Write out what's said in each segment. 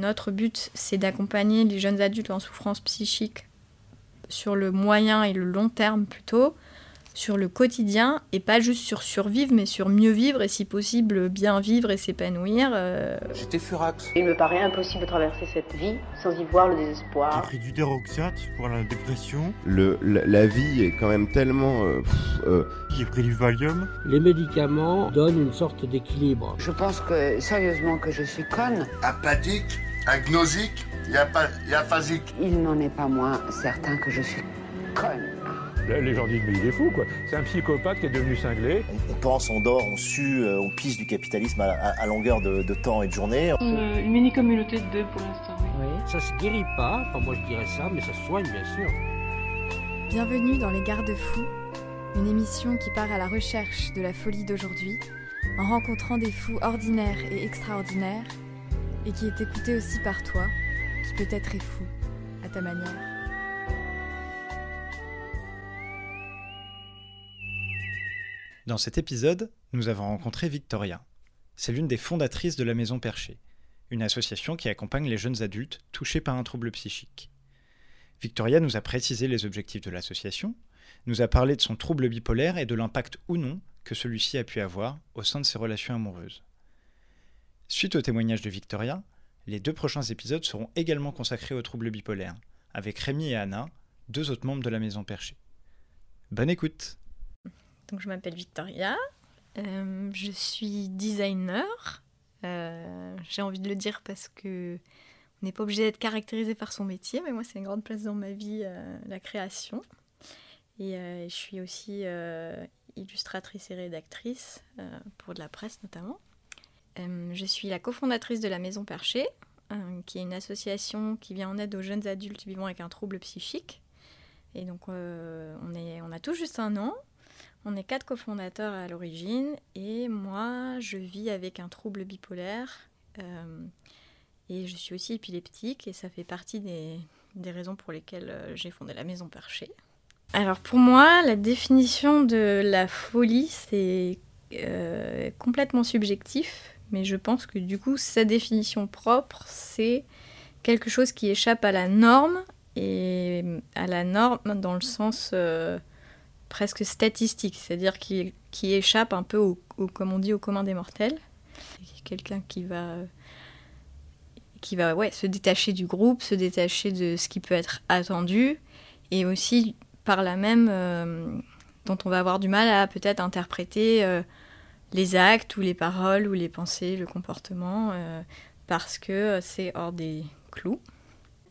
notre but, c'est d'accompagner les jeunes adultes en souffrance psychique sur le moyen et le long terme plutôt, sur le quotidien et pas juste sur survivre, mais sur mieux vivre et si possible bien vivre et s'épanouir. euh, J'étais furax. Il me paraît impossible de traverser cette vie sans y voir le J'ai désespoir. pris du déroxate pour la dépression. Le, la, la vie est quand même tellement... euh, euh, J'ai pris du Valium. Les médicaments donnent une sorte d'équilibre. Je pense que, sérieusement, que je suis conne. apathique, agnosique et, et aphasique. Il n'en est pas moins certain que je suis conne. Les gens disent mais il est fou quoi. C'est un psychopathe qui est devenu cinglé. On, on pense, on dort, on sue, euh, on pisse du capitalisme à, à- à longueur de, de temps et de journée. Une, une mini-communauté de deux pour l'instant, oui. Ça se guérit pas, enfin moi je dirais ça, mais ça se soigne bien sûr. Bienvenue dans Les Garde-Fous, une émission qui part à la recherche de la folie d'aujourd'hui, en rencontrant des fous ordinaires et extraordinaires, et qui est écoutée aussi par toi, qui peut-être est fou, à ta manière. Dans cet épisode, nous avons rencontré Victoria. C'est l'une des fondatrices de la Maison Perchée, une association qui accompagne les jeunes adultes touchés par un trouble psychique. Victoria nous a précisé les objectifs de l'association, nous a parlé de son trouble bipolaire et de l'impact ou non que celui-ci a pu avoir au sein de ses relations amoureuses. Suite au témoignage de Victoria, les deux prochains épisodes seront également consacrés au trouble bipolaire, avec Rémi et Anna, deux autres membres de la Maison Perchée. Bonne écoute Donc je m'appelle Victoria, euh, je suis designer. Euh, J'ai envie de le dire parce que on n'est pas obligé d'être caractérisé par son métier, mais moi c'est une grande place dans ma vie, euh, la création. Et je suis aussi illustratrice et rédactrice pour de la presse notamment. Euh, je suis la cofondatrice de la Maison Perchée, euh, qui est une association qui vient en aide aux jeunes adultes vivant avec un trouble psychique. Et donc euh, on, est, on a tout juste un an. On est quatre cofondateurs à l'origine et moi je vis avec un trouble bipolaire et je suis aussi épileptique et ça fait partie des, des raisons pour lesquelles j'ai fondé la Maison Perchée. Alors pour moi, la définition de la folie, c'est complètement subjectif, mais je pense que du coup, sa définition propre, c'est quelque chose qui échappe à la norme, et à la norme dans le sens euh, presque statistique, c'est-à-dire qui, qui échappe un peu au, au- comme on dit, au commun des mortels. Quelqu'un qui va, qui va ouais, se détacher du groupe, se détacher de ce qui peut être attendu, et aussi par là même euh, dont on va avoir du mal à peut-être interpréter euh, les actes ou les paroles ou les pensées, le comportement, euh, parce que c'est hors des clous.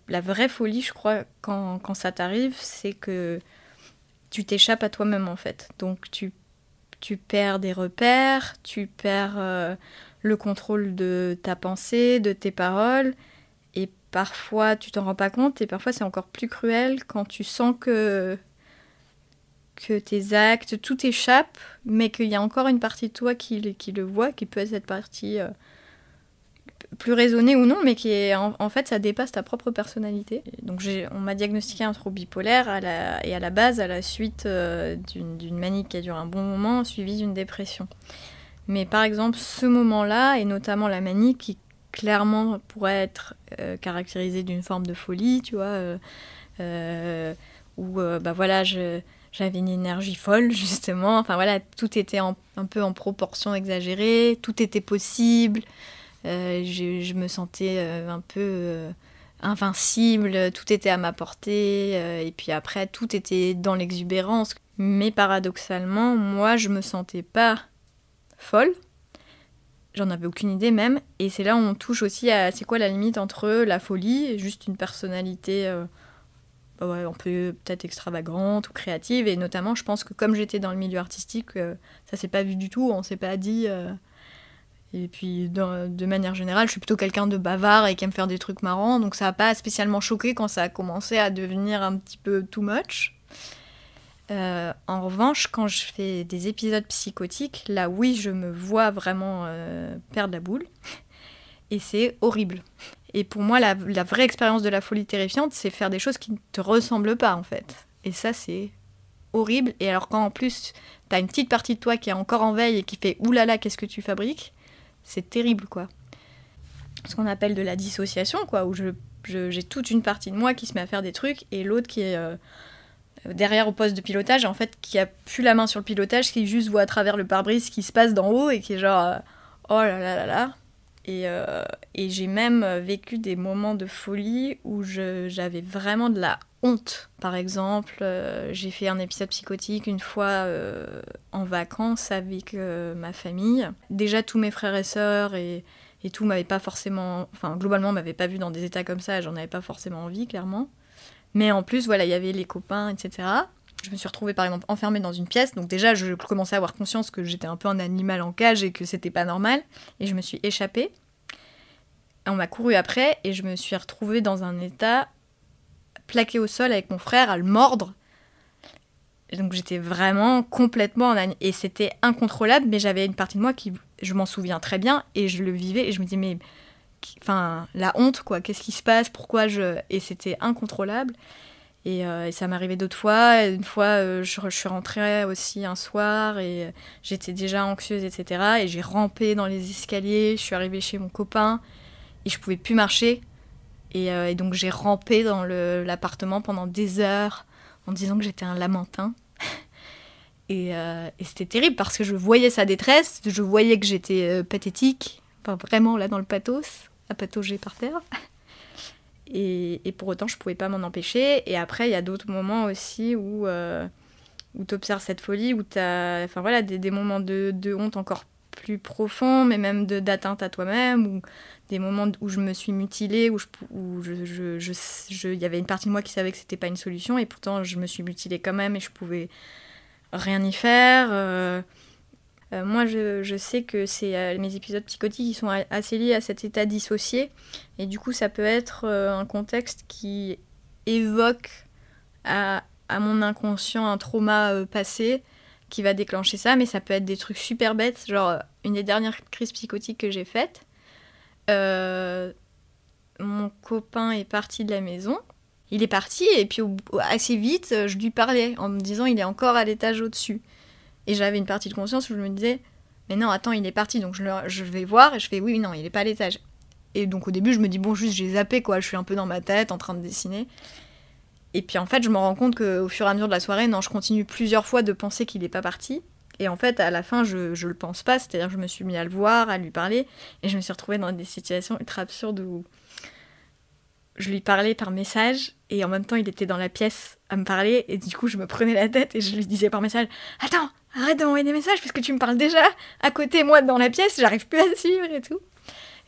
La vraie folie, je crois, quand, quand ça t'arrive, c'est que tu t'échappes à toi-même en fait. Donc tu, tu perds des repères, tu perds euh, le contrôle de ta pensée, de tes paroles, et parfois tu t'en rends pas compte, et parfois c'est encore plus cruel quand tu sens que que tes actes, tout échappe, mais qu'il y a encore une partie de toi qui, le- voit, qui peut être cette partie euh, plus raisonnée ou non, mais qui est en, fait ça dépasse ta propre personnalité. Donc on m'a diagnostiqué un trouble bipolaire à la, et à la base à la suite euh, d'une, manie qui a duré un bon moment, suivie d'une dépression. Mais par exemple ce moment-là, et notamment la manie qui clairement pourrait être euh, caractérisée d'une forme de folie, tu vois, euh, où bah voilà, je, j'avais une énergie folle justement, enfin voilà, tout était un peu en proportion exagérée, tout était possible, euh, je, me sentais euh, un peu euh, invincible, tout était à ma portée, et puis après tout était dans l'exubérance. Mais paradoxalement, moi je me sentais pas folle, j'en avais aucune idée même, et c'est là où on touche aussi à c'est quoi la limite entre la folie et juste une personnalité ouais, un peu peut-être extravagante ou créative, et notamment je pense que comme j'étais dans le milieu artistique, euh, ça s'est pas vu du tout, on s'est pas dit. euh, et puis, de manière générale, je suis plutôt quelqu'un de bavard et qui aime faire des trucs marrants, donc ça n'a pas spécialement choqué quand ça a commencé à devenir un petit peu too much. Euh, en revanche, quand je fais des épisodes psychotiques, là oui, je me vois vraiment perdre la boule. Et c'est horrible. Et pour moi, la, vraie expérience de la folie terrifiante, c'est faire des choses qui ne te ressemblent pas, en fait. Et ça, c'est horrible. Et alors, quand en plus, t'as une petite partie de toi qui est encore en veille et qui fait oulala, qu'est-ce que tu fabriques C'est terrible, quoi. ce qu'on appelle de la dissociation, quoi, où je, je- j'ai toute une partie de moi qui se met à faire des trucs et l'autre qui est euh, derrière au poste de pilotage, en fait, qui a plus la main sur le pilotage, qui juste voit à travers le pare-brise ce qui se passe d'en haut et qui est genre euh, oh là là là là. Et, euh, et j'ai même vécu des moments de folie où j'avais vraiment de la honte. Par exemple, euh, j'ai fait un épisode psychotique une fois euh, en vacances avec ma famille. Déjà, tous mes frères et sœurs et, et tout m'avaient pas forcément. Enfin, globalement, m'avaient pas vu dans des états comme ça, j'en avais pas forcément envie, clairement. Mais en plus, voilà, il y avait les copains, etc. Je me suis retrouvée par exemple enfermée dans une pièce, donc déjà je commençais à avoir conscience que j'étais un peu un animal en cage et que c'était pas normal, et je me suis échappée. On m'a couru après et je me suis retrouvée dans un état plaqué au sol avec mon frère à le mordre. Donc j'étais vraiment complètement en ani- et c'était incontrôlable, mais j'avais une partie de moi qui, je m'en souviens très bien et je le vivais et je me disais mais, enfin la honte quoi, qu'est-ce qui se passe, pourquoi je et c'était incontrôlable. Et, euh, ça m'arrivait d'autres fois. Une fois, euh, je, suis rentrée aussi un soir et j'étais déjà anxieuse, etc. Et j'ai rampé dans les escaliers. Je suis arrivée chez mon copain je pouvais plus marcher. Et, euh, donc j'ai rampé dans l'appartement pendant des heures en disant que j'étais un lamentin. Et, euh, et c'était terrible parce que je voyais sa détresse, je voyais que j'étais euh, pathétique, enfin vraiment là dans le pathos, à patauger par terre. Et, pour autant, je pouvais pas m'en empêcher. Et après, il y a d'autres moments aussi où, euh, tu observes cette folie, où tu as enfin, voilà, des, des moments de, de honte encore plus profonds, mais même d'atteinte à toi-même, ou des moments où je me suis mutilée, où il y avait une partie de moi qui savait que c'était pas une solution, et pourtant je me suis mutilée quand même, et je pouvais rien y faire. euh. Euh, moi, je, sais que c'est euh, mes épisodes psychotiques qui sont assez liés à cet état dissocié. Et du coup, ça peut être euh, un contexte qui évoque à, à mon inconscient un trauma euh, passé qui va déclencher ça. Mais ça peut être des trucs super bêtes. Genre, euh, une des dernières crises psychotiques que j'ai faites, euh, mon copain est parti de la maison. Il est parti et puis assez vite, euh, je lui parlais en me disant il est encore à l'étage au-dessus. Et j'avais une partie de conscience où je me disais, mais non, attends, il est parti, donc je, je vais voir, et je fais, oui, non, il est pas à l'étage. Et donc au début, je me dis, bon, juste, j'ai zappé, quoi, je suis un peu dans ma tête, en train de dessiner. Et puis en fait, je me rends compte qu'au fur et à mesure de la soirée, non, je continue plusieurs fois de penser qu'il n'est pas parti. Et en fait, à la fin, je, je le pense pas, c'est-à-dire que je me suis mis à le voir, à lui parler, et je me suis retrouvée dans des situations ultra absurdes où je lui parlais par message, et en même temps, il était dans la pièce à me parler, et du coup, je me prenais la tête et je lui disais par message Attends, arrête de m'envoyer des messages parce que tu me parles déjà à côté, moi, dans la pièce, j'arrive plus à suivre et tout.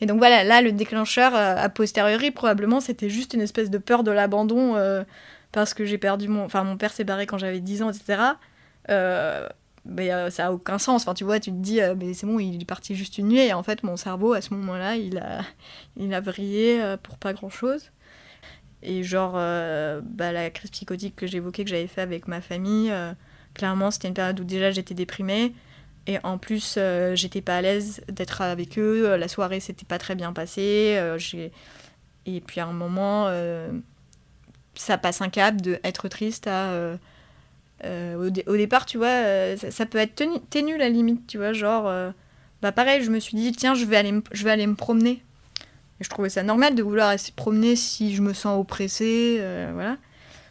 Et donc voilà, là, le déclencheur, euh, a posteriori, probablement, c'était juste une espèce de peur de l'abandon euh, parce que j'ai perdu mon. Enfin, mon père s'est barré quand j'avais 10 ans, etc. Euh, mais ça a aucun sens. Enfin, tu vois, tu te dis, mais c'est bon, il est parti juste une nuit. Et en fait, mon cerveau, à ce moment-là, il a, il a vrillé euh, pour pas grand-chose. Et genre, bah, la crise psychotique que j'évoquais, que j'avais fait avec ma famille, clairement, c'était une période où déjà j'étais déprimée. Et en plus, euh, j'étais pas à l'aise d'être avec eux. Euh, La soirée, s'était pas très bien passée. Euh, et puis à un moment, euh, ça passe un cap de être triste à. au, au départ, tu vois, ça, peut être ténu la limite, tu vois. Genre, bah pareil, je me suis dit, tiens, je vais aller, je vais aller me promener. Et je trouvais ça normal de vouloir aller se promener si je me sens oppressée, voilà.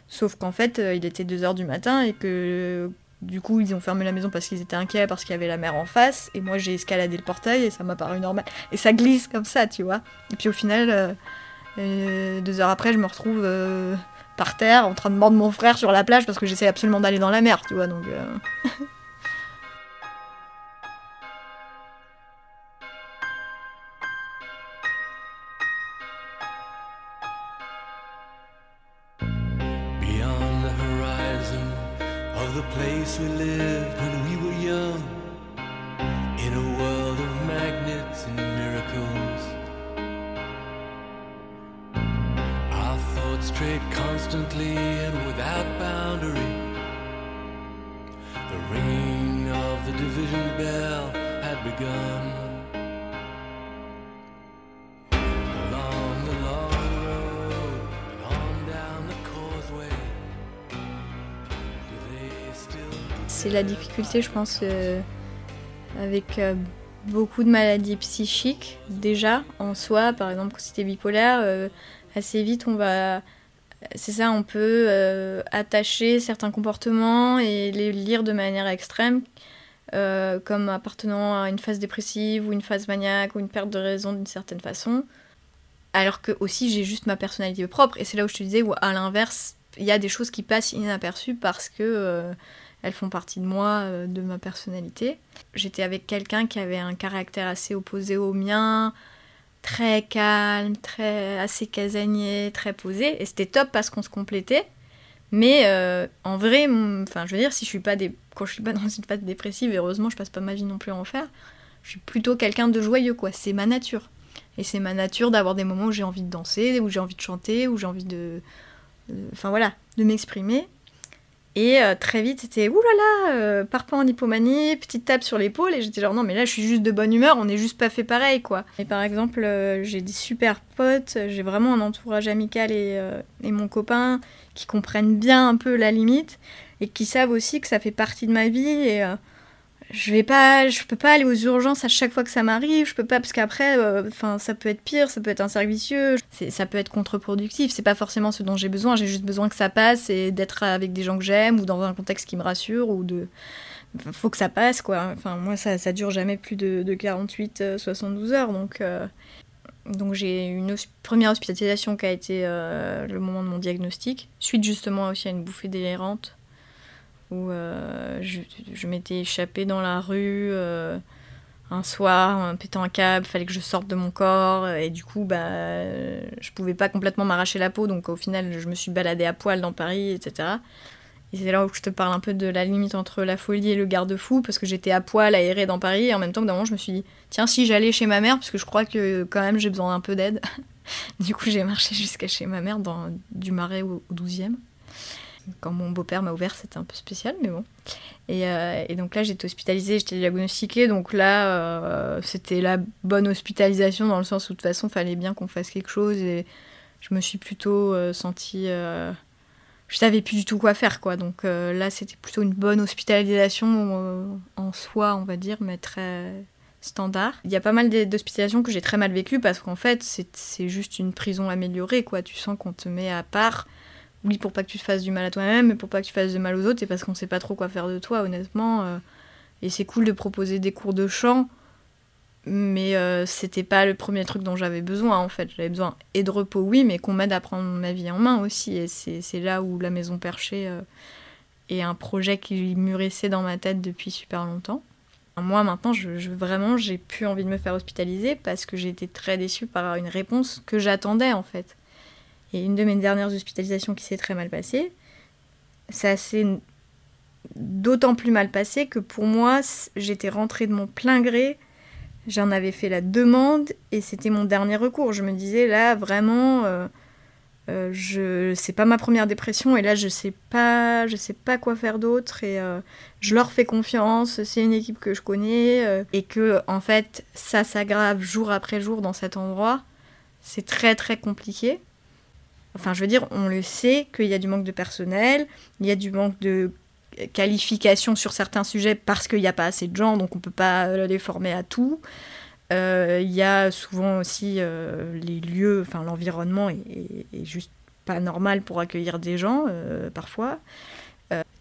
Sauf qu'en fait, il était 2h du matin et que du coup, ils ont fermé la maison parce qu'ils étaient inquiets, parce qu'il y avait la mer en face. Et moi, j'ai escaladé le portail et ça m'a paru normal. Et ça glisse comme ça, tu vois. Et puis au final, euh, euh, deux heures après, je me retrouve euh, par terre en train de mordre mon frère sur la plage parce que j'essaie absolument d'aller dans la mer, tu vois. Donc. je pense, euh, avec euh, beaucoup de maladies psychiques déjà en soi. Par exemple, quand c'était bipolaire, euh, assez vite on va. C'est ça, on peut attacher certains comportements et les lire de manière extrême, comme appartenant à une phase dépressive ou une phase maniaque ou une perte de raison d'une certaine façon. Alors que aussi j'ai juste ma personnalité propre. Et c'est là où je te disais, où à l'inverse, il y a des choses qui passent inaperçues parce que elles font partie de moi, euh, de ma personnalité. J'étais avec quelqu'un qui avait un caractère assez opposé au mien, très calme, très assez casanier, très posé, et c'était top parce qu'on se complétait. Mais euh, en vrai, enfin, je veux dire, si je suis pas des... quand je suis pas dans une phase dépressive, heureusement, je passe pas ma vie non plus en faire. Je suis plutôt quelqu'un de joyeux, quoi. C'est ma nature. Et c'est ma nature d'avoir des moments où j'ai envie de danser, où j'ai envie de chanter, où j'ai envie de, enfin voilà, de m'exprimer. Et euh, très vite, c'était oulala, euh, pas en hypomanie, petite tape sur l'épaule. Et j'étais genre, non, mais là, je suis juste de bonne humeur, on n'est juste pas fait pareil, quoi. Et par exemple, euh, j'ai des super potes, j'ai vraiment un entourage amical et, et mon copain qui comprennent bien un peu la limite et qui savent aussi que ça fait partie de ma vie. Je vais pas je peux pas aller aux urgences à chaque fois que ça m'arrive. Je peux pas parce qu'après euh, enfin ça peut être pire ça peut être un servicieux. Ça peut être contre-productif. C'est pas forcément ce dont j'ai besoin. J'ai juste besoin que ça passe et d'être avec des gens que j'aime ou dans un contexte qui me rassure ou de faut que ça passe quoi. Enfin moi ça dure jamais plus de, de 48 72 euh, heures. Donc euh, donc j'ai une première hospitalisation qui a été le moment de mon diagnostic. Suite justement aussi à une bouffée délirante où euh, je, m'étais échappée dans la rue euh, un soir en pétant un câble, fallait que je sorte de mon corps et du coup bah je pouvais pas complètement m'arracher la peau donc au final je me suis baladée à poil dans Paris etc. Et c'est là où je te parle un peu de la limite entre la folie et le garde-fou parce que j'étais à poil aérée dans Paris et en même temps d'un moment je me suis dit tiens si j'allais chez ma mère parce que je crois que quand même j'ai besoin d'un peu d'aide. du coup j'ai marché jusqu'à chez ma mère dans du Marais au, au 12e quand mon beau-père m'a ouvert, c'était un peu spécial, mais bon. Et, euh, donc là, j'étais hospitalisée, j'étais diagnostiquée, donc là, euh, c'était la bonne hospitalisation dans le sens où de toute façon, il fallait bien qu'on fasse quelque chose et je me suis plutôt euh, sentie. Je savais plus du tout quoi faire, quoi. Donc là, c'était plutôt une bonne hospitalisation en soi, on va dire, mais très standard. Il y a pas mal d'hospitalisations que j'ai très mal vécues parce qu'en fait, c'est juste une prison améliorée, quoi. Tu sens qu'on te met à part oui, pour pas que tu te fasses du mal à toi-même, mais pour pas que tu fasses de mal aux autres, et parce qu'on sait pas trop quoi faire de toi, honnêtement. Euh, et c'est cool de proposer des cours de chant, mais euh, c'était pas le premier truc dont j'avais besoin, en fait. J'avais besoin et de repos, oui, mais qu'on m'aide à prendre ma vie en main aussi. Et c'est là où la maison perchée euh, est un projet qui mûrissait dans ma tête depuis super longtemps. Moi, maintenant, je vraiment, j'ai plus envie de me faire hospitaliser parce que j'ai été très déçue par une réponse que j'attendais, en fait. Et une de mes dernières hospitalisations qui s'est très mal passée, ça s'est d'autant plus mal passé que pour moi, j'étais rentrée de mon plein gré, j'en avais fait la demande et c'était mon dernier recours. Je me disais là, vraiment, euh, euh, c'est pas ma première dépression et là, je sais pas, je sais pas quoi faire d'autre et euh, je leur fais confiance. C'est une équipe que je connais euh, et que en fait, ça s'aggrave jour après jour dans cet endroit. C'est très très compliqué. Enfin, je veux dire, on le sait qu'il y a du manque de personnel, il y a du manque de qualification sur certains sujets parce qu'il n'y a pas assez de gens, donc on ne peut pas les former à tout. Euh, il y a souvent aussi euh, les lieux, enfin l'environnement est, juste pas normal pour accueillir des gens euh, parfois.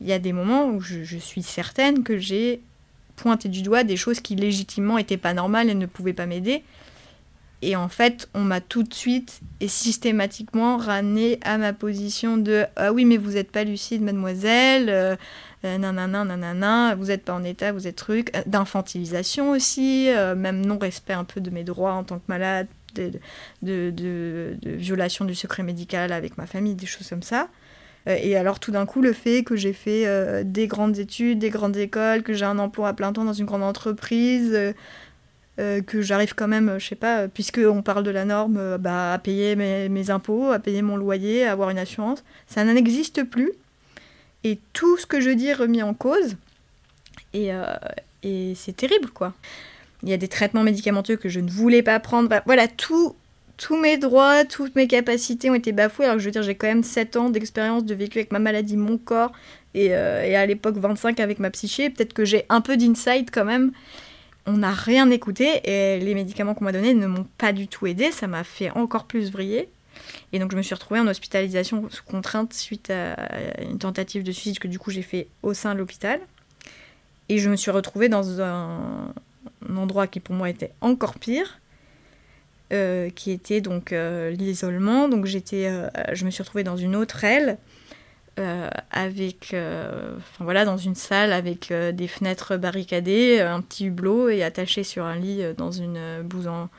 Il y a des moments où je, je suis certaine que j'ai pointé du doigt des choses qui légitimement étaient pas normales et ne pouvaient pas m'aider. Et en fait, on m'a tout de suite et systématiquement ramené à ma position de Ah oui, mais vous n'êtes pas lucide, mademoiselle, euh, nanana, nanana, vous n'êtes pas en état, vous êtes truc. D'infantilisation aussi, euh, même non-respect un peu de mes droits en tant que malade, de, de, de, violation du secret médical avec ma famille, des choses comme ça. Euh, et alors, tout d'un coup, le fait que j'ai fait euh, des grandes études, des grandes écoles, que j'ai un emploi à plein temps dans une grande entreprise euh, que j'arrive quand même, je sais pas, puisque on parle de la norme, euh, bah, à payer mes, impôts, à payer mon loyer, à avoir une assurance, ça n'existe plus. Et tout ce que je dis est remis en cause. Et, euh, et c'est terrible, quoi. Il y a des traitements médicamenteux que je ne voulais pas prendre. Voilà, tout, tous mes droits, toutes mes capacités ont été bafouées. Alors que je veux dire, j'ai quand même 7 ans d'expérience de vécu avec ma maladie, mon corps, et, euh, et à l'époque 25 avec ma psyché. Peut-être que j'ai un peu d'insight quand même. On n'a rien écouté et les médicaments qu'on m'a donnés ne m'ont pas du tout aidé. Ça m'a fait encore plus vriller. Et donc je me suis retrouvée en hospitalisation sous contrainte suite à une tentative de suicide que du coup j'ai fait au sein de l'hôpital. Et je me suis retrouvée dans un, endroit qui pour moi était encore pire, euh, qui était donc euh, l'isolement. Donc j'étais, euh, je me suis retrouvée dans une autre aile, avec, enfin voilà, dans une salle avec des fenêtres barricadées, un petit hublot et attaché sur un lit dans une bouse en,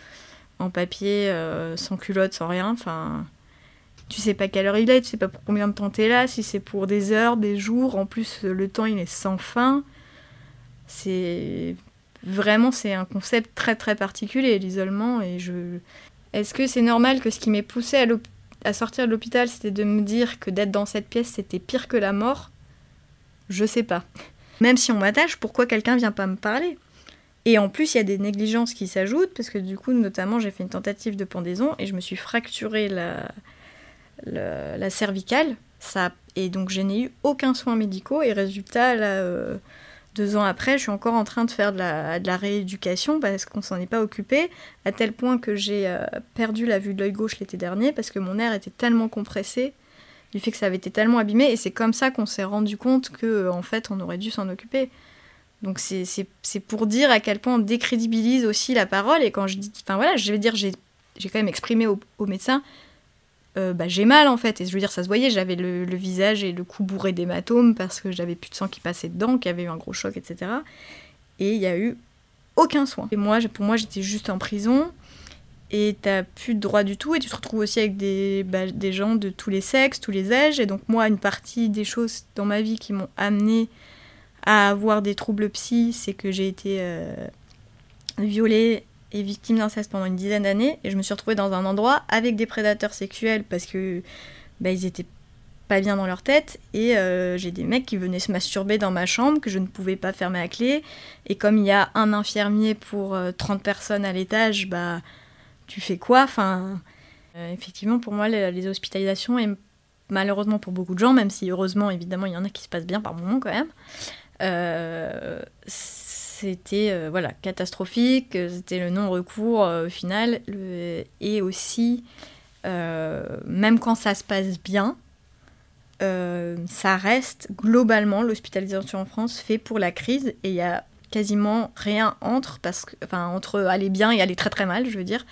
en papier, sans culotte, sans rien. Enfin, tu sais pas quelle heure il est, tu sais pas pour combien de temps t'es là, si c'est pour des heures, des jours. En plus, le temps il est sans fin. C'est vraiment c'est un concept très très particulier l'isolement et je est-ce que c'est normal que ce qui m'ait poussé à, à, sortir de l'hôpital c'était de me dire que d'être dans cette pièce c'était pire que la mort. Je sais pas. Même si on m'attache pourquoi quelqu'un vient pas me parler? Et en plus il y a des négligences qui s'ajoutent parce que du coup notamment j'ai fait une tentative de pendaison et je me suis fracturé la la, cervicale. Ça et donc je n'ai eu aucun soin médicaux et résultat là euh, deux ans après, je suis encore en train de faire de la, rééducation parce qu'on s'en est pas occupé, à tel point que j'ai euh, perdu la vue de l'œil gauche l'été dernier parce que mon air était tellement compressé du fait que ça avait été tellement abîmé et c'est comme ça qu'on s'est rendu compte que euh, en fait on aurait dû s'en occuper. Donc c'est pour dire à quel point on décrédibilise aussi la parole et quand je dis, enfin voilà, je vais dire j'ai quand même exprimé au, au médecin euh, bah, j'ai mal en fait. Et je veux dire, ça se voyait, j'avais le, visage et le cou bourré d'hématomes parce que j'avais plus de sang qui passait dedans, qu'il y avait eu un gros choc, etc. Et il n'y a eu aucun soin. Et moi, pour moi, j'étais juste en prison et t'as plus de droit du tout et tu te retrouves aussi avec des, bah, des gens de tous les sexes, tous les âges. Et donc moi, une partie des choses dans ma vie qui m'ont amené à avoir des troubles psy, c'est que j'ai été euh, violée et victime d'inceste pendant une dizaine d'années et je me suis retrouvée dans un endroit avec des prédateurs sexuels parce que bah, ils étaient pas bien dans leur tête et euh, j'ai des mecs qui venaient se masturber dans ma chambre que je ne pouvais pas fermer à clé et comme il y a un infirmier pour 30 euh, personnes à l'étage bah tu fais quoi? Enfin euh, effectivement pour moi les, hospitalisations et malheureusement pour beaucoup de gens même si heureusement évidemment il y en a qui se passent bien par moment quand même c'était euh, voilà, catastrophique, c'était le non-recours euh, final, et aussi, euh, même quand ça se passe bien, ça reste globalement l'hospitalisation en France fait pour la crise, et il y a quasiment rien entre, parce que, enfin, entre aller bien et aller très très mal, je veux dire.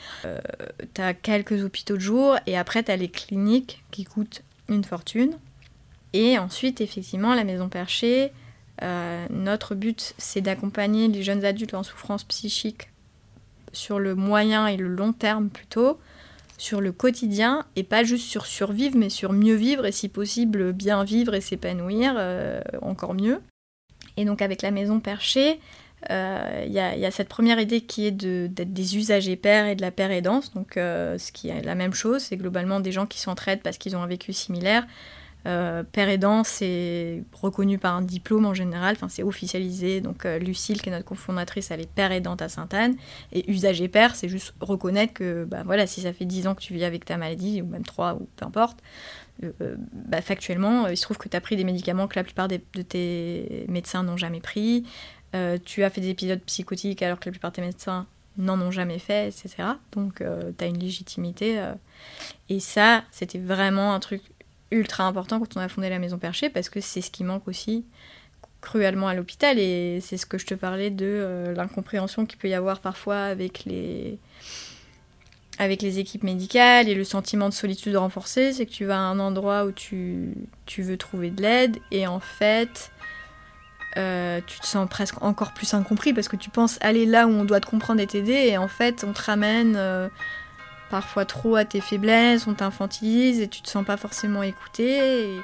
tu as quelques hôpitaux de jour, et après tu as les cliniques qui coûtent une fortune. Et ensuite, effectivement, la maison perchée, euh, notre but, c'est d'accompagner les jeunes adultes en souffrance psychique sur le moyen et le long terme plutôt, sur le quotidien, et pas juste sur survivre, mais sur mieux vivre et si possible bien vivre et s'épanouir euh, encore mieux. Et donc avec la maison perchée, euh, il y, a cette première idée qui est d'être des usagers pères et de la père aidance. Donc ce qui est la même chose, c'est globalement des gens qui s'entraident parce qu'ils ont un vécu similaire, euh, père aidant, c'est reconnu par un diplôme en général, enfin c'est officialisé. Donc euh, Lucille, qui est notre cofondatrice, elle est père aidante à Sainte-Anne. Et usager père, c'est juste reconnaître que bah, voilà, si ça fait 10 ans que tu vis avec ta maladie, ou même 3, ou peu importe, euh, bah, factuellement, il se trouve que tu as pris des médicaments que la plupart de tes médecins n'ont jamais pris. tu as fait des épisodes psychotiques alors que la plupart de tes médecins n'en ont jamais fait, etc. Donc tu as une légitimité. et ça, c'était vraiment un truc ultra important quand on a fondé la Maison Perchée parce que c'est ce qui manque aussi cruellement à l'hôpital. Et c'est ce que je te parlais de euh, l'incompréhension qu'il peut y avoir parfois avec les avec les équipes médicales et le sentiment de solitude renforcé, c'est que tu vas à un endroit où tu, tu veux trouver de l'aide et en fait euh, tu te sens presque encore plus incompris parce que tu penses aller là où on doit te comprendre et t'aider et en fait on te ramène euh, parfois trop à tes faiblesses, on t'infantilise et tu te sens pas forcément écouté.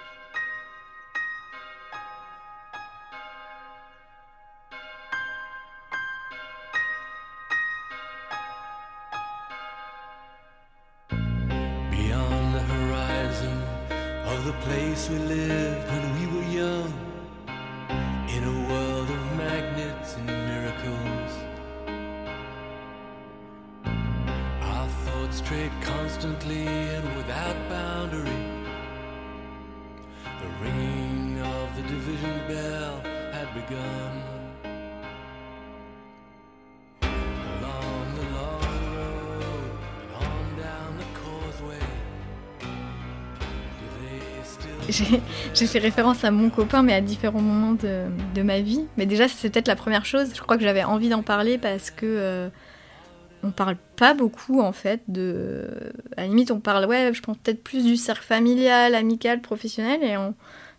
J'ai fait référence à mon copain, mais à différents moments de, ma vie. Mais déjà, c'est peut-être la première chose. Je crois que j'avais envie d'en parler parce que euh, on parle pas beaucoup en fait de. À la limite, on parle, ouais, je pense peut-être plus du cercle familial, amical, professionnel, et on.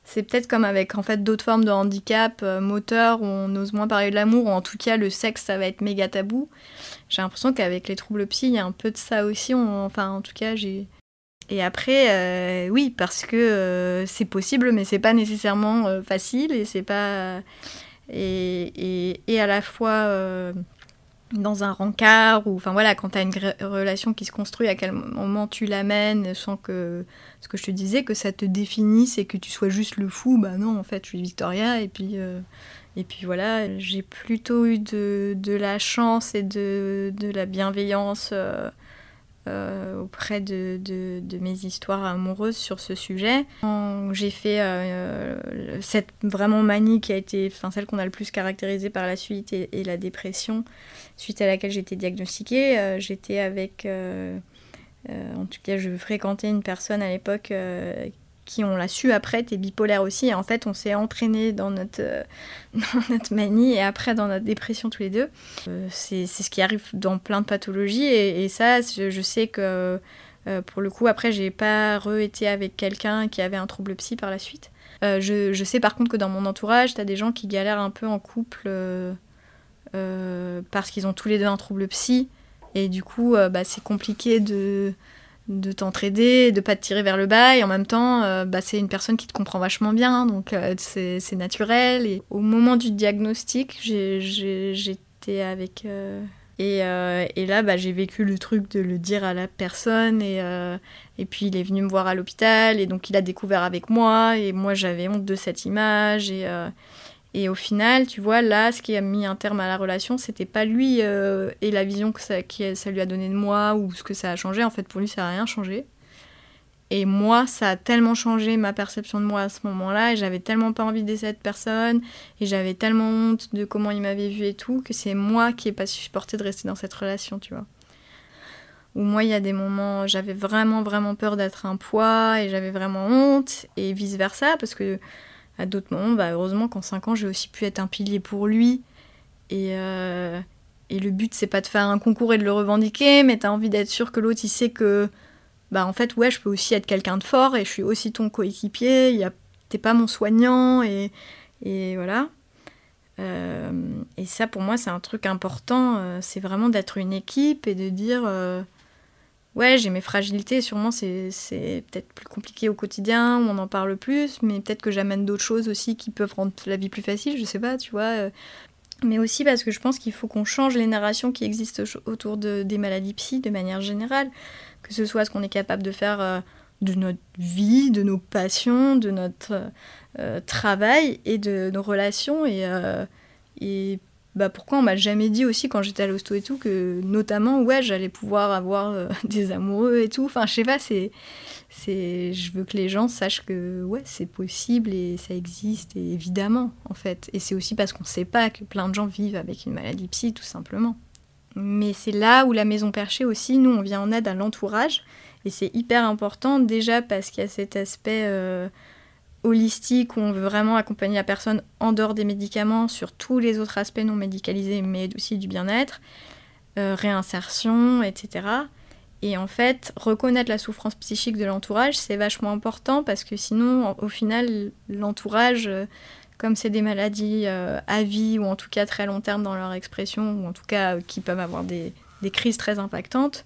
C'est peut-être comme avec en fait d'autres formes de handicap euh, moteur où on ose moins parler de l'amour ou en tout cas le sexe ça va être méga tabou. J'ai l'impression qu'avec les troubles psy il y a un peu de ça aussi. enfin en tout cas j'ai et après, euh, oui, parce que euh, c'est possible, mais c'est pas nécessairement euh, facile et c'est pas. Et, et, à la fois dans un rencard, ou enfin voilà, quand tu as une relation qui se construit, à quel moment tu l'amènes sans que. Ce que je te disais, que ça te définisse et que tu sois juste le fou, bah non, en fait, je suis Victoria et puis. et puis voilà, j'ai plutôt eu de, de, la chance et de, de la bienveillance auprès de, mes histoires amoureuses sur ce sujet. J'ai fait euh, cette vraiment manie qui a été enfin, celle qu'on a le plus caractérisée par la suite et, la dépression, suite à laquelle j'ai été diagnostiquée. Euh, j'étais avec, en tout cas, je fréquentais une personne à l'époque qui, on l'a su après, était bipolaire aussi. Et en fait, on s'est entraîné dans notre, euh, dans notre manie et après dans notre dépression tous les deux. Euh, c'est ce qui arrive dans plein de pathologies. Et, ça, je, sais que euh, pour le coup, après, j'ai pas re-été avec quelqu'un qui avait un trouble psy par la suite. Je, je, sais par contre que dans mon entourage, tu as des gens qui galèrent un peu en couple parce qu'ils ont tous les deux un trouble psy. Et du coup, bah, c'est compliqué de de t'entraider, de pas te tirer vers le bas, et en même temps, euh, bah, c'est une personne qui te comprend vachement bien, donc euh, c'est naturel. Et au moment du diagnostic, j'étais avec... Euh, et, et, là, bah, j'ai vécu le truc de le dire à la personne, et, et puis il est venu me voir à l'hôpital, et donc il a découvert avec moi, et moi j'avais honte de cette image, et... Et au final, tu vois, là, ce qui a mis un terme à la relation, c'était pas lui euh, et la vision que ça, ça lui a donné de moi ou ce que ça a changé. En fait, pour lui, ça n'a rien changé. Et moi, ça a tellement changé ma perception de moi à ce moment-là, et j'avais tellement pas envie d'aider cette personne, et j'avais tellement honte de comment il m'avait vu et tout, que c'est moi qui n'ai pas supporté de rester dans cette relation, tu vois. Où moi, il y a des moments, j'avais vraiment, vraiment peur d'être un poids, et j'avais vraiment honte, et vice-versa, parce que à d'autres moments, bah, heureusement qu'en 5 ans, j'ai aussi pu être un pilier pour lui. Et, euh, et le but, c'est pas de faire un concours et de le revendiquer, mais tu as envie d'être sûr que l'autre, il sait que, bah, en fait, ouais, je peux aussi être quelqu'un de fort et je suis aussi ton coéquipier. T'es pas mon soignant et, et voilà. Euh, et ça, pour moi, c'est un truc important. Euh, c'est vraiment d'être une équipe et de dire ouais, j'ai mes fragilités, sûrement c'est, peut-être plus compliqué au quotidien, on en parle plus, mais peut-être que j'amène d'autres choses aussi qui peuvent rendre la vie plus facile, je sais pas, tu vois. Euh. Mais aussi parce que je pense qu'il faut qu'on change les narrations qui existent autour de, des maladies psy de manière générale, que ce soit ce qu'on est capable de faire euh, de notre vie, de nos passions, de notre euh, travail et de nos relations. Et, et bah pourquoi on m'a jamais dit aussi quand j'étais à l'hosto et tout que notamment ouais j'allais pouvoir avoir euh, des amoureux et tout. Enfin je sais pas c'est c'est je veux que les gens sachent que ouais c'est possible et ça existe et évidemment en fait. Et c'est aussi parce qu'on sait pas que plein de gens vivent avec une maladie psy tout simplement. Mais c'est là où la maison perchée aussi nous on vient en aide à l'entourage. Et c'est hyper important déjà parce qu'il y a cet aspect euh, holistique où on veut vraiment accompagner la personne en dehors des médicaments sur tous les autres aspects non médicalisés, mais aussi du bien-être, euh, réinsertion, etc. Et en fait, reconnaître la souffrance psychique de l'entourage, c'est vachement important parce que sinon, au final, l'entourage, euh, comme c'est des maladies euh, à vie ou en tout cas très long terme dans leur expression, ou en tout cas qui peuvent avoir des crises très impactantes,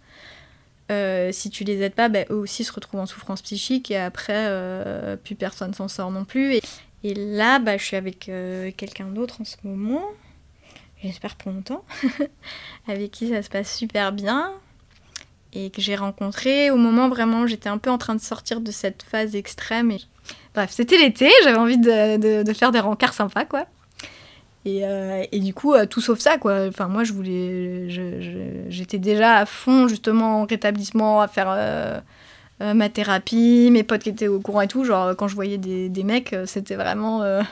euh, si tu les aides pas, bah, eux aussi se retrouvent en souffrance psychique et après, euh, plus personne s'en sort non plus. Et, là, bah, je suis avec euh, quelqu'un d'autre en ce moment, j'espère pour longtemps, avec qui ça se passe super bien et que j'ai rencontré au moment vraiment où j'étais un peu en train de sortir de cette phase extrême. Et... Bref, c'était l'été, j'avais envie de, de, faire des rencarts sympas, quoi. Et, euh, et, du coup, euh, tout sauf ça, quoi. Enfin, moi, je voulais. J'étais déjà à fond, justement, en rétablissement, à faire euh, ma thérapie, mes potes qui étaient au courant et tout. Genre, quand je voyais des, mecs, c'était vraiment.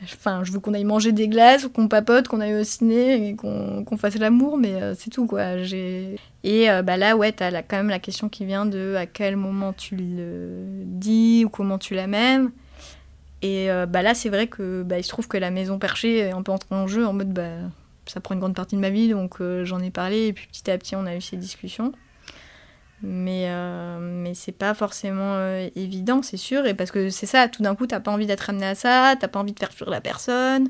Enfin, je veux qu'on aille manger des glaces, qu'on papote, qu'on aille au ciné qu'on fasse l'amour, mais c'est tout quoi. Et bah là, ouais, t'as quand même la question qui vient de à quel moment tu le dis ou comment tu l'amènes. Et euh, bah là, c'est vrai que bah, il se trouve que la maison perchée est un peu en jeu en mode bah, ça prend une grande partie de ma vie, donc euh, j'en ai parlé et puis petit à petit on a eu ces discussions. Mais, euh, mais c'est pas forcément euh, évident, c'est sûr. Et parce que c'est ça, tout d'un coup, t'as pas envie d'être amené à ça, t'as pas envie de faire fuir la personne.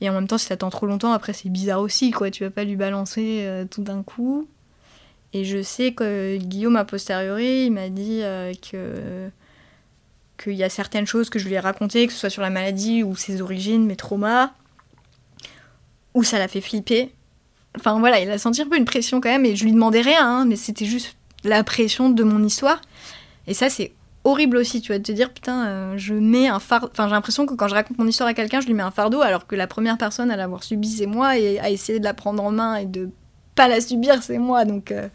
Et en même temps, si t'attends trop longtemps, après, c'est bizarre aussi, quoi. Tu vas pas lui balancer tout d'un coup. Et je sais que Guillaume, a posteriori, il m'a dit que qu'il y a certaines choses que je lui ai racontées, que ce soit sur la maladie ou ses origines, mes traumas, où ça l'a fait flipper. Enfin voilà, il a senti un peu une pression quand même, et je lui demandais rien, hein, mais c'était juste la pression de mon histoire. Et ça, c'est horrible aussi, tu vas te dire, putain, euh, je mets un fardeau. Enfin, j'ai l'impression que quand je raconte mon histoire à quelqu'un, je lui mets un fardeau, alors que la première personne à l'avoir subi, c'est moi, et à essayer de la prendre en main et de pas la subir, c'est moi. Donc, euh,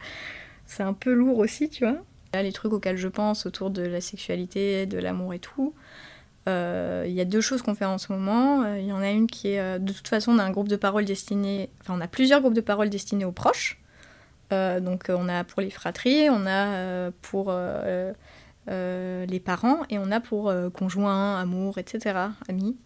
c'est un peu lourd aussi, tu vois. Les trucs auxquels je pense autour de la sexualité, de l'amour et tout. euh, Il y a deux choses qu'on fait en ce moment. Euh, Il y en a une qui est, euh, de toute façon, on a un groupe de parole destiné, enfin, on a plusieurs groupes de parole destinés aux proches. Donc, on a pour les fratries, on a pour les parents et on a pour conjoints, amour, etc., amis.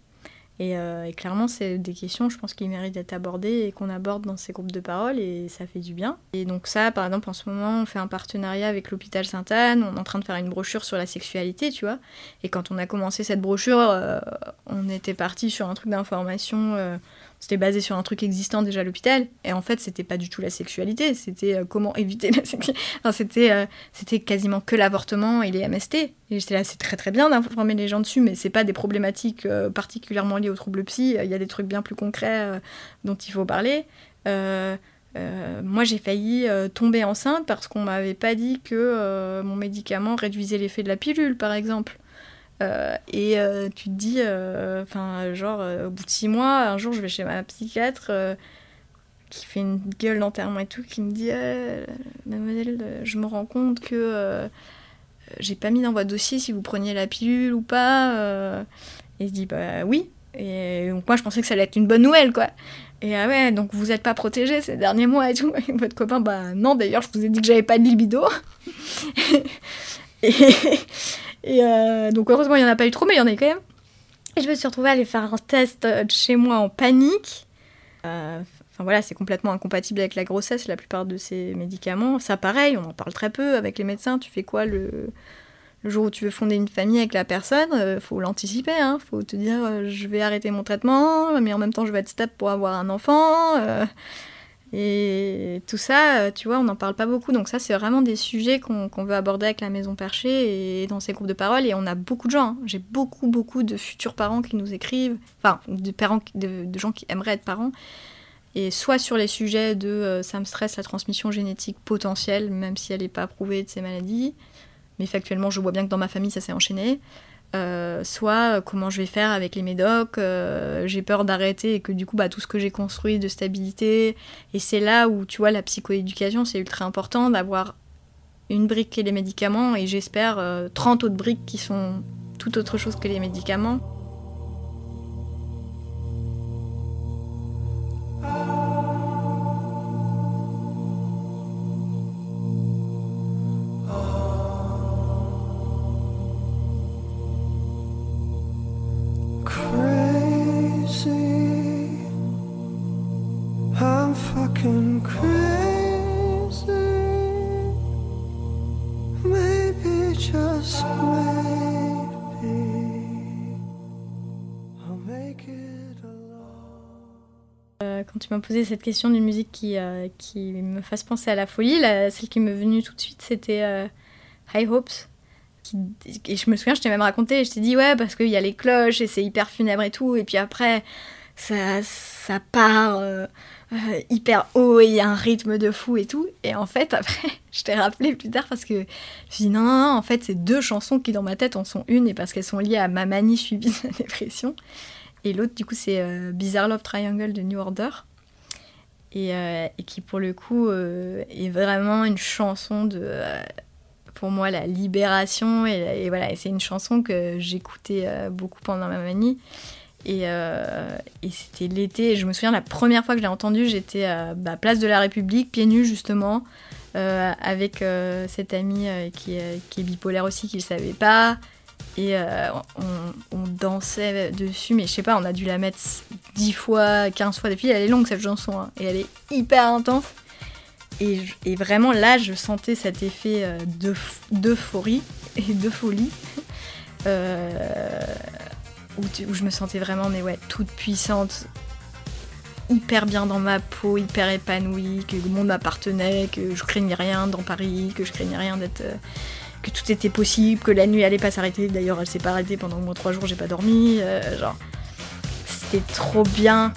Et, euh, et clairement, c'est des questions, je pense, qui méritent d'être abordées et qu'on aborde dans ces groupes de parole et ça fait du bien. Et donc ça, par exemple, en ce moment, on fait un partenariat avec l'hôpital Sainte-Anne, on est en train de faire une brochure sur la sexualité, tu vois. Et quand on a commencé cette brochure, euh, on était parti sur un truc d'information, euh, c'était basé sur un truc existant déjà à l'hôpital. Et en fait, c'était pas du tout la sexualité, c'était euh, comment éviter la sexualité. Enfin, c'était, euh, c'était quasiment que l'avortement et les MST. Et j'étais là, c'est très très bien d'informer les gens dessus, mais c'est pas des problématiques euh, particulièrement liées aux troubles psy. Il y a des trucs bien plus concrets dont il faut parler. Moi, j'ai failli tomber enceinte parce qu'on m'avait pas dit que mon médicament réduisait l'effet de la pilule, par exemple. Euh, et euh, tu te dis, euh, enfin, genre, au bout de six mois, un jour, je vais chez ma psychiatre qui fait une gueule d'enterrement et tout, qui me dit, mademoiselle, je me rends compte que j'ai pas mis dans votre dossier si vous preniez la pilule ou pas. Et je dis, bah oui. Et donc, moi, je pensais que ça allait être une bonne nouvelle, quoi. Et ah ouais, donc vous êtes pas protégé ces derniers mois et tout. Et votre copain, bah non, d'ailleurs, je vous ai dit que j'avais pas de libido. et et euh, donc, heureusement, il y en a pas eu trop, mais il y en a eu quand même. Et je me suis retrouvée à aller faire un test euh, de chez moi en panique. Euh, Enfin voilà, c'est complètement incompatible avec la grossesse, la plupart de ces médicaments. Ça, pareil, on en parle très peu avec les médecins. Tu fais quoi le, jour où tu veux fonder une famille avec la personne euh, Faut l'anticiper, hein. Faut te dire, je vais arrêter mon traitement, mais en même temps, je vais être stable pour avoir un enfant. Et tout ça, euh, tu vois, on n'en parle pas beaucoup. Donc ça, c'est vraiment des sujets qu'on veut aborder avec la Maison Perchée et dans ces groupes de parole. Et on a beaucoup de gens. hein. J'ai beaucoup, beaucoup de futurs parents qui nous écrivent. Enfin, de, parents, de gens qui aimeraient être parents. Et soit sur les sujets de euh, ça me stresse la transmission génétique potentielle, même si elle n'est pas prouvée de ces maladies. Mais factuellement, je vois bien que dans ma famille, ça s'est enchaîné. Euh, soit euh, comment je vais faire avec les médocs, euh, j'ai peur d'arrêter et que du coup bah, tout ce que j'ai construit de stabilité, et c'est là où tu vois la psychoéducation c'est ultra important d'avoir une brique et les médicaments et j'espère euh, 30 autres briques qui sont tout autre chose que les médicaments. Crazy. Quand tu m'as posé cette question d'une musique qui, euh, qui me fasse penser à la folie, celle qui m'est venue tout de suite, c'était euh, High Hopes. Et je me souviens, je t'ai même raconté, je t'ai dit ouais, parce qu'il y a les cloches et c'est hyper funèbre et tout, et puis après, ça, ça part euh, euh, hyper haut et il y a un rythme de fou et tout. Et en fait, après, je t'ai rappelé plus tard parce que je me suis dit non, non, non, en fait, c'est deux chansons qui dans ma tête en sont une et parce qu'elles sont liées à ma manie suivie de la dépression. Et l'autre, du coup, c'est euh, Bizarre Love Triangle de New Order. Et, qui, pour le coup, est vraiment une chanson de, pour moi, la libération. Et, voilà, et c'est une chanson que j'écoutais euh, beaucoup pendant ma manie. Et, et c'était l'été. Je me souviens, la première fois que je l'ai entendu, j'étais à bah, Place de la République, pieds nus justement, avec cette amie qui, est bipolaire aussi, qui ne savait pas. Et on, on, dansait dessus, mais je sais pas, on a dû la mettre 10 fois, 15 fois depuis. Elle est longue cette chanson, hein, et elle est hyper intense. Et, vraiment là, je sentais cet effet d'euphorie et de folie. Euh, où, je me sentais vraiment, toute puissante, hyper bien dans ma peau, hyper épanouie, que le monde m'appartenait, que je craignais rien dans Paris, que je craignais rien d'être. Euh, que tout était possible, que la nuit allait pas s'arrêter. D'ailleurs, elle s'est pas arrêtée pendant au moins trois jours, j'ai pas dormi. Euh, c'était trop bien